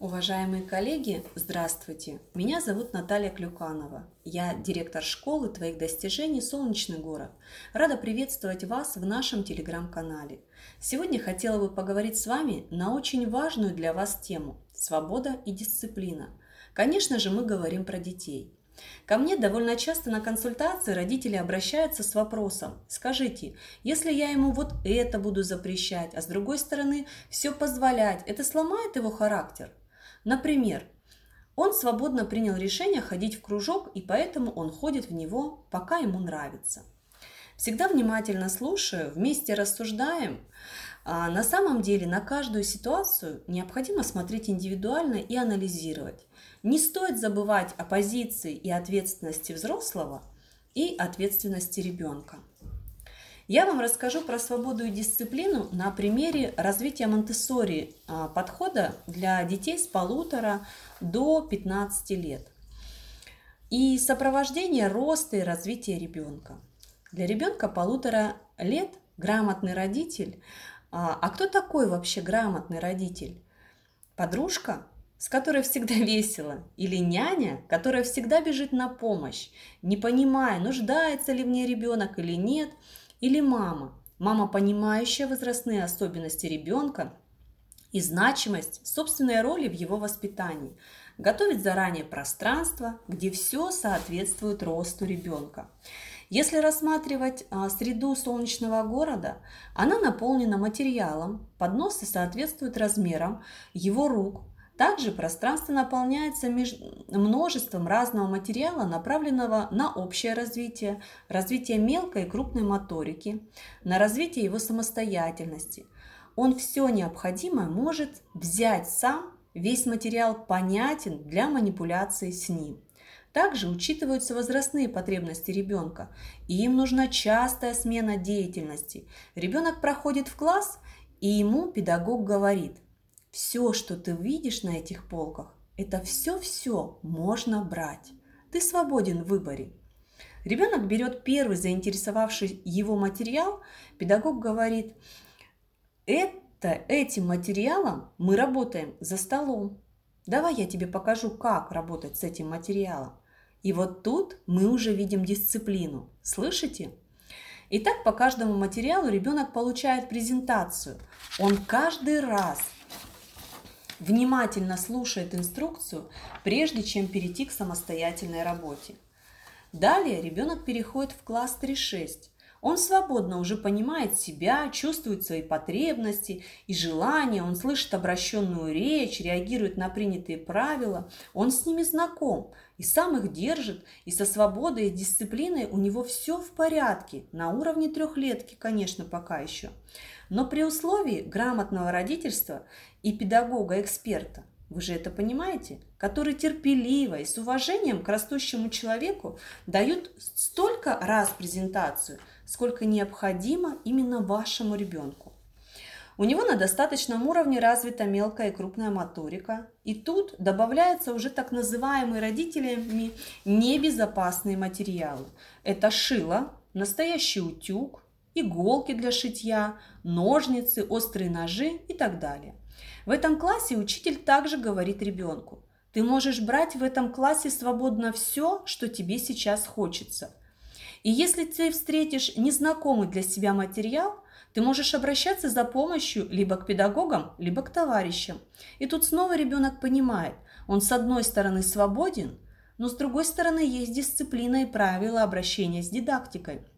Уважаемые коллеги, здравствуйте! Меня зовут Наталья Клюканова. Я директор школы твоих достижений «Солнечный город». Рада приветствовать вас в нашем телеграм-канале. Сегодня хотела бы поговорить с вами на очень важную для вас тему – свобода и дисциплина. Конечно же, мы говорим про детей. Ко мне довольно часто на консультации родители обращаются с вопросом «Скажите, если я ему вот это буду запрещать, а с другой стороны все позволять, это сломает его характер?» Например, он свободно принял решение ходить в кружок, и поэтому он ходит в него, пока ему нравится. Всегда внимательно слушаю, вместе рассуждаем. А на самом деле на каждую ситуацию необходимо смотреть индивидуально и анализировать. Не стоит забывать о позиции и ответственности взрослого и ответственности ребенка. Я вам расскажу про свободу и дисциплину на примере развития Монтессори а, подхода для детей с полутора до 15 лет и сопровождение роста и развития ребенка. Для ребенка полутора лет грамотный родитель. А, а кто такой вообще грамотный родитель? Подружка, с которой всегда весело, или няня, которая всегда бежит на помощь, не понимая, нуждается ли в ней ребенок или нет – или мама. Мама, понимающая возрастные особенности ребенка и значимость собственной роли в его воспитании, готовит заранее пространство, где все соответствует росту ребенка. Если рассматривать а, среду солнечного города, она наполнена материалом, подносы соответствуют размерам его рук, также пространство наполняется множеством разного материала, направленного на общее развитие, развитие мелкой и крупной моторики, на развитие его самостоятельности. Он все необходимое может взять сам, весь материал понятен для манипуляции с ним. Также учитываются возрастные потребности ребенка, и им нужна частая смена деятельности. Ребенок проходит в класс, и ему педагог говорит – все, что ты видишь на этих полках, это все-все можно брать. Ты свободен в выборе. Ребенок берет первый заинтересовавший его материал, педагог говорит, это, этим материалом мы работаем за столом. Давай я тебе покажу, как работать с этим материалом. И вот тут мы уже видим дисциплину. Слышите? Итак, по каждому материалу ребенок получает презентацию. Он каждый раз внимательно слушает инструкцию, прежде чем перейти к самостоятельной работе. Далее ребенок переходит в класс 3-6. Он свободно уже понимает себя, чувствует свои потребности и желания, он слышит обращенную речь, реагирует на принятые правила, он с ними знаком и сам их держит, и со свободой и дисциплиной у него все в порядке, на уровне трехлетки, конечно, пока еще. Но при условии грамотного родительства и педагога-эксперта, вы же это понимаете, который терпеливо и с уважением к растущему человеку дают столько раз презентацию, сколько необходимо именно вашему ребенку. У него на достаточном уровне развита мелкая и крупная моторика. И тут добавляются уже так называемые родителями небезопасные материалы. Это шило, настоящий утюг, иголки для шитья, ножницы, острые ножи и так далее. В этом классе учитель также говорит ребенку, ты можешь брать в этом классе свободно все, что тебе сейчас хочется. И если ты встретишь незнакомый для себя материал, ты можешь обращаться за помощью либо к педагогам, либо к товарищам. И тут снова ребенок понимает, он с одной стороны свободен, но с другой стороны есть дисциплина и правила обращения с дидактикой –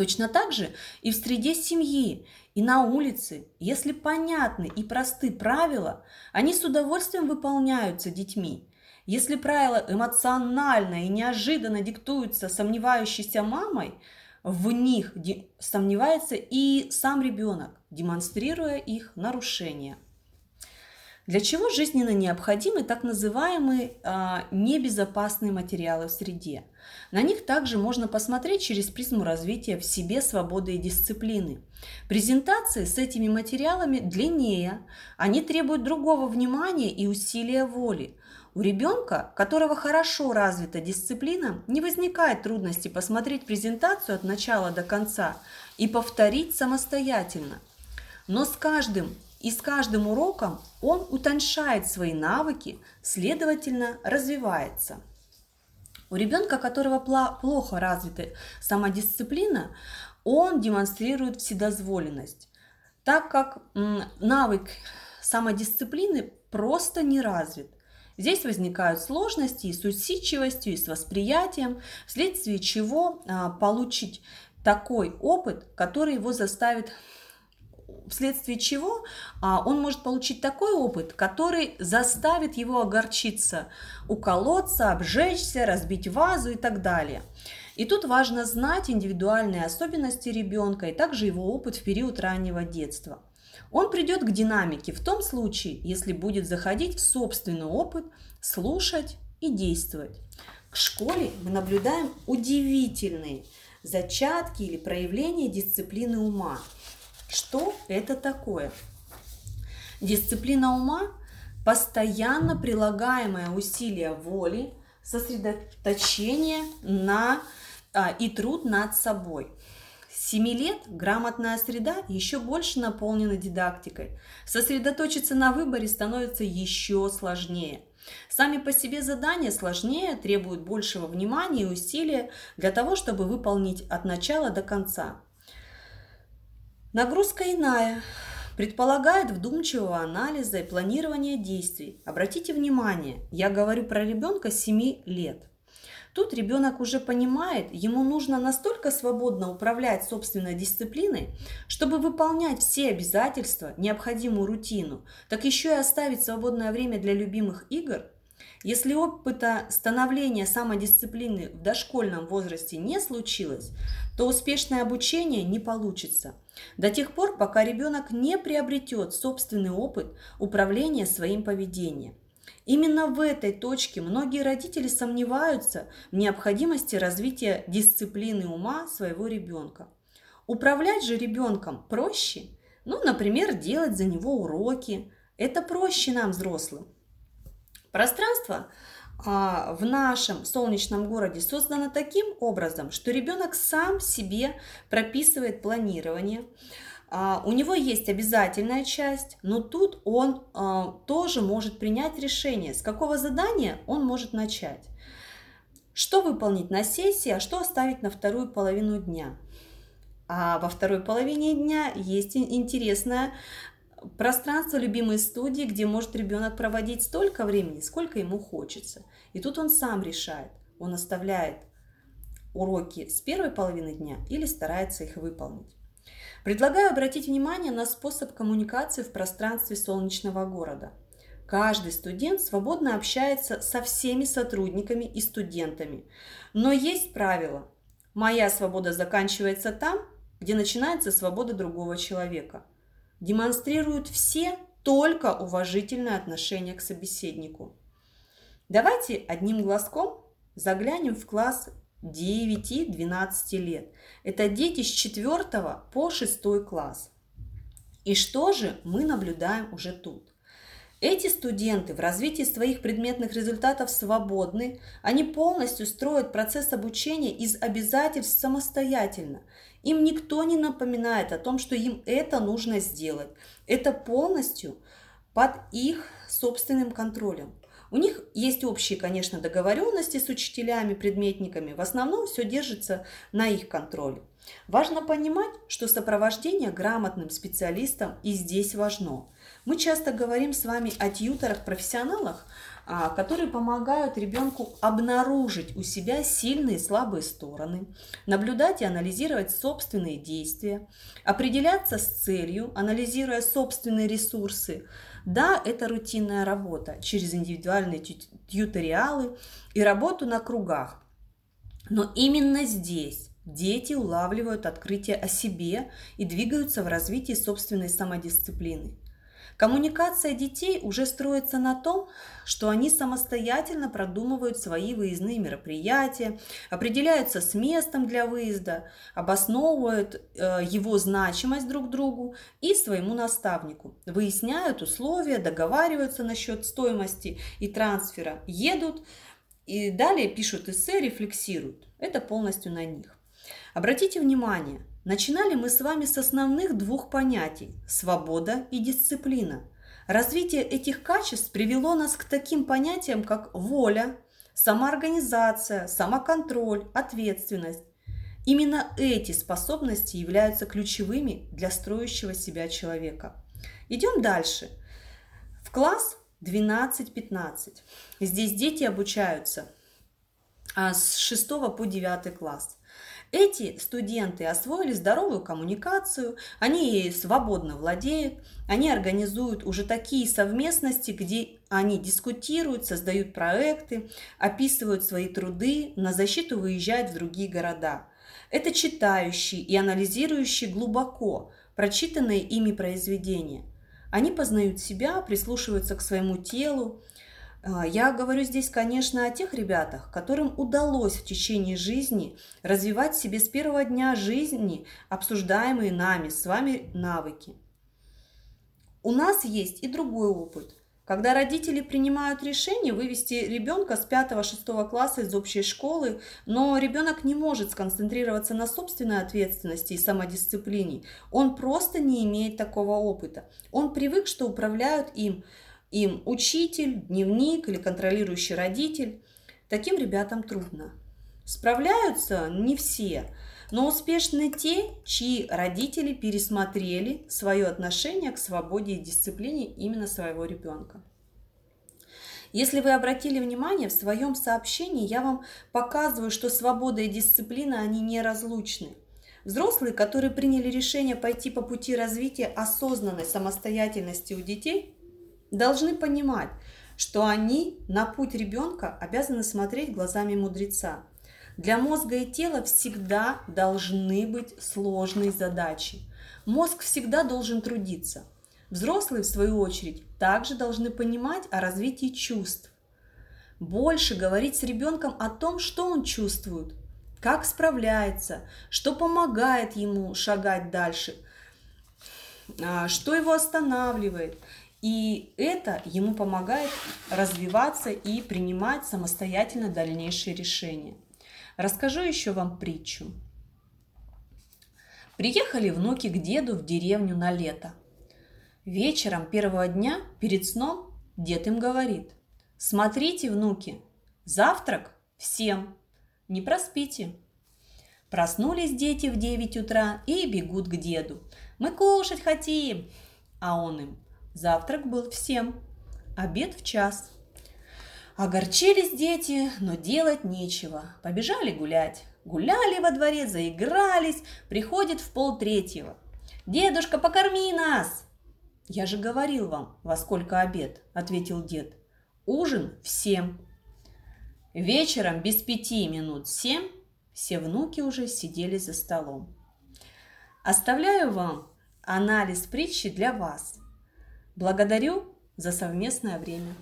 Точно так же и в среде семьи, и на улице, если понятны и просты правила, они с удовольствием выполняются детьми. Если правила эмоционально и неожиданно диктуются сомневающейся мамой, в них сомневается и сам ребенок, демонстрируя их нарушения. Для чего жизненно необходимы так называемые а, небезопасные материалы в среде? На них также можно посмотреть через призму развития в себе свободы и дисциплины. Презентации с этими материалами длиннее, они требуют другого внимания и усилия воли. У ребенка, которого хорошо развита дисциплина, не возникает трудности посмотреть презентацию от начала до конца и повторить самостоятельно. Но с каждым И с каждым уроком он утоньшает свои навыки, следовательно, развивается. У ребенка, которого плохо развита самодисциплина, он демонстрирует вседозволенность, так как навык самодисциплины просто не развит. Здесь возникают сложности и с усидчивостью, и с восприятием, вследствие чего а, получить такой опыт, который его заставит вследствие чего а, он может получить такой опыт, который заставит его огорчиться, уколоться, обжечься, разбить вазу и так далее. И тут важно знать индивидуальные особенности ребенка и также его опыт в период раннего детства. Он придет к динамике в том случае, если будет заходить в собственный опыт, слушать и действовать. К школе мы наблюдаем удивительные зачатки или проявления дисциплины ума. Что это такое? Дисциплина ума – постоянно прилагаемое усилие воли, сосредоточение на, а, и труд над собой. С 7 лет грамотная среда еще больше наполнена дидактикой. Сосредоточиться на выборе становится еще сложнее. Сами по себе задания сложнее, требуют большего внимания и усилия для того, чтобы выполнить от начала до конца. Нагрузка иная, предполагает вдумчивого анализа и планирования действий. Обратите внимание, я говорю про ребенка 7 лет. Тут ребенок уже понимает, ему нужно настолько свободно управлять собственной дисциплиной, чтобы выполнять все обязательства, необходимую рутину, так еще и оставить свободное время для любимых игр – если опыта становления самодисциплины в дошкольном возрасте не случилось, то успешное обучение не получится. До тех пор, пока ребенок не приобретет собственный опыт управления своим поведением. Именно в этой точке многие родители сомневаются в необходимости развития дисциплины ума своего ребенка. Управлять же ребенком проще, ну, например, делать за него уроки. Это проще нам, взрослым. Пространство в нашем солнечном городе создано таким образом, что ребенок сам себе прописывает планирование. А, у него есть обязательная часть, но тут он а, тоже может принять решение, с какого задания он может начать. Что выполнить на сессии, а что оставить на вторую половину дня. А во второй половине дня есть интересная пространство любимой студии, где может ребенок проводить столько времени, сколько ему хочется. И тут он сам решает. Он оставляет уроки с первой половины дня или старается их выполнить. Предлагаю обратить внимание на способ коммуникации в пространстве солнечного города. Каждый студент свободно общается со всеми сотрудниками и студентами. Но есть правило. Моя свобода заканчивается там, где начинается свобода другого человека – демонстрируют все только уважительное отношение к собеседнику. Давайте одним глазком заглянем в класс 9-12 лет. Это дети с 4 по 6 класс. И что же мы наблюдаем уже тут? Эти студенты в развитии своих предметных результатов свободны, они полностью строят процесс обучения из обязательств самостоятельно. Им никто не напоминает о том, что им это нужно сделать. Это полностью под их собственным контролем. У них есть общие, конечно, договоренности с учителями, предметниками. В основном все держится на их контроле. Важно понимать, что сопровождение грамотным специалистам и здесь важно. Мы часто говорим с вами о тьюторах-профессионалах, которые помогают ребенку обнаружить у себя сильные и слабые стороны, наблюдать и анализировать собственные действия, определяться с целью, анализируя собственные ресурсы. Да, это рутинная работа через индивидуальные тьюториалы и работу на кругах. Но именно здесь дети улавливают открытие о себе и двигаются в развитии собственной самодисциплины. Коммуникация детей уже строится на том, что они самостоятельно продумывают свои выездные мероприятия, определяются с местом для выезда, обосновывают э, его значимость друг другу и своему наставнику, выясняют условия, договариваются насчет стоимости и трансфера, едут и далее пишут эссе, рефлексируют. Это полностью на них. Обратите внимание, Начинали мы с вами с основных двух понятий – свобода и дисциплина. Развитие этих качеств привело нас к таким понятиям, как воля, самоорганизация, самоконтроль, ответственность. Именно эти способности являются ключевыми для строящего себя человека. Идем дальше. В класс 12-15. Здесь дети обучаются а, с 6 по 9 класс. Эти студенты освоили здоровую коммуникацию, они ей свободно владеют, они организуют уже такие совместности, где они дискутируют, создают проекты, описывают свои труды, на защиту выезжают в другие города. Это читающие и анализирующие глубоко прочитанные ими произведения. Они познают себя, прислушиваются к своему телу, я говорю здесь, конечно, о тех ребятах, которым удалось в течение жизни развивать себе с первого дня жизни обсуждаемые нами с вами навыки. У нас есть и другой опыт. Когда родители принимают решение вывести ребенка с 5-6 класса из общей школы, но ребенок не может сконцентрироваться на собственной ответственности и самодисциплине, он просто не имеет такого опыта. Он привык, что управляют им им учитель, дневник или контролирующий родитель. Таким ребятам трудно. Справляются не все, но успешны те, чьи родители пересмотрели свое отношение к свободе и дисциплине именно своего ребенка. Если вы обратили внимание, в своем сообщении я вам показываю, что свобода и дисциплина, они неразлучны. Взрослые, которые приняли решение пойти по пути развития осознанной самостоятельности у детей – должны понимать, что они на путь ребенка обязаны смотреть глазами мудреца. Для мозга и тела всегда должны быть сложные задачи. Мозг всегда должен трудиться. Взрослые, в свою очередь, также должны понимать о развитии чувств. Больше говорить с ребенком о том, что он чувствует, как справляется, что помогает ему шагать дальше, а, что его останавливает. И это ему помогает развиваться и принимать самостоятельно дальнейшие решения. Расскажу еще вам притчу. Приехали внуки к деду в деревню на лето. Вечером первого дня перед сном дед им говорит, смотрите, внуки, завтрак всем, не проспите. Проснулись дети в 9 утра и бегут к деду. Мы кушать хотим, а он им – Завтрак был всем, обед в час. Огорчились дети, но делать нечего. Побежали гулять. Гуляли во дворе, заигрались. Приходит в пол третьего. «Дедушка, покорми нас!» «Я же говорил вам, во сколько обед», – ответил дед. «Ужин всем». Вечером без пяти минут семь все внуки уже сидели за столом. Оставляю вам анализ притчи для вас – Благодарю за совместное время.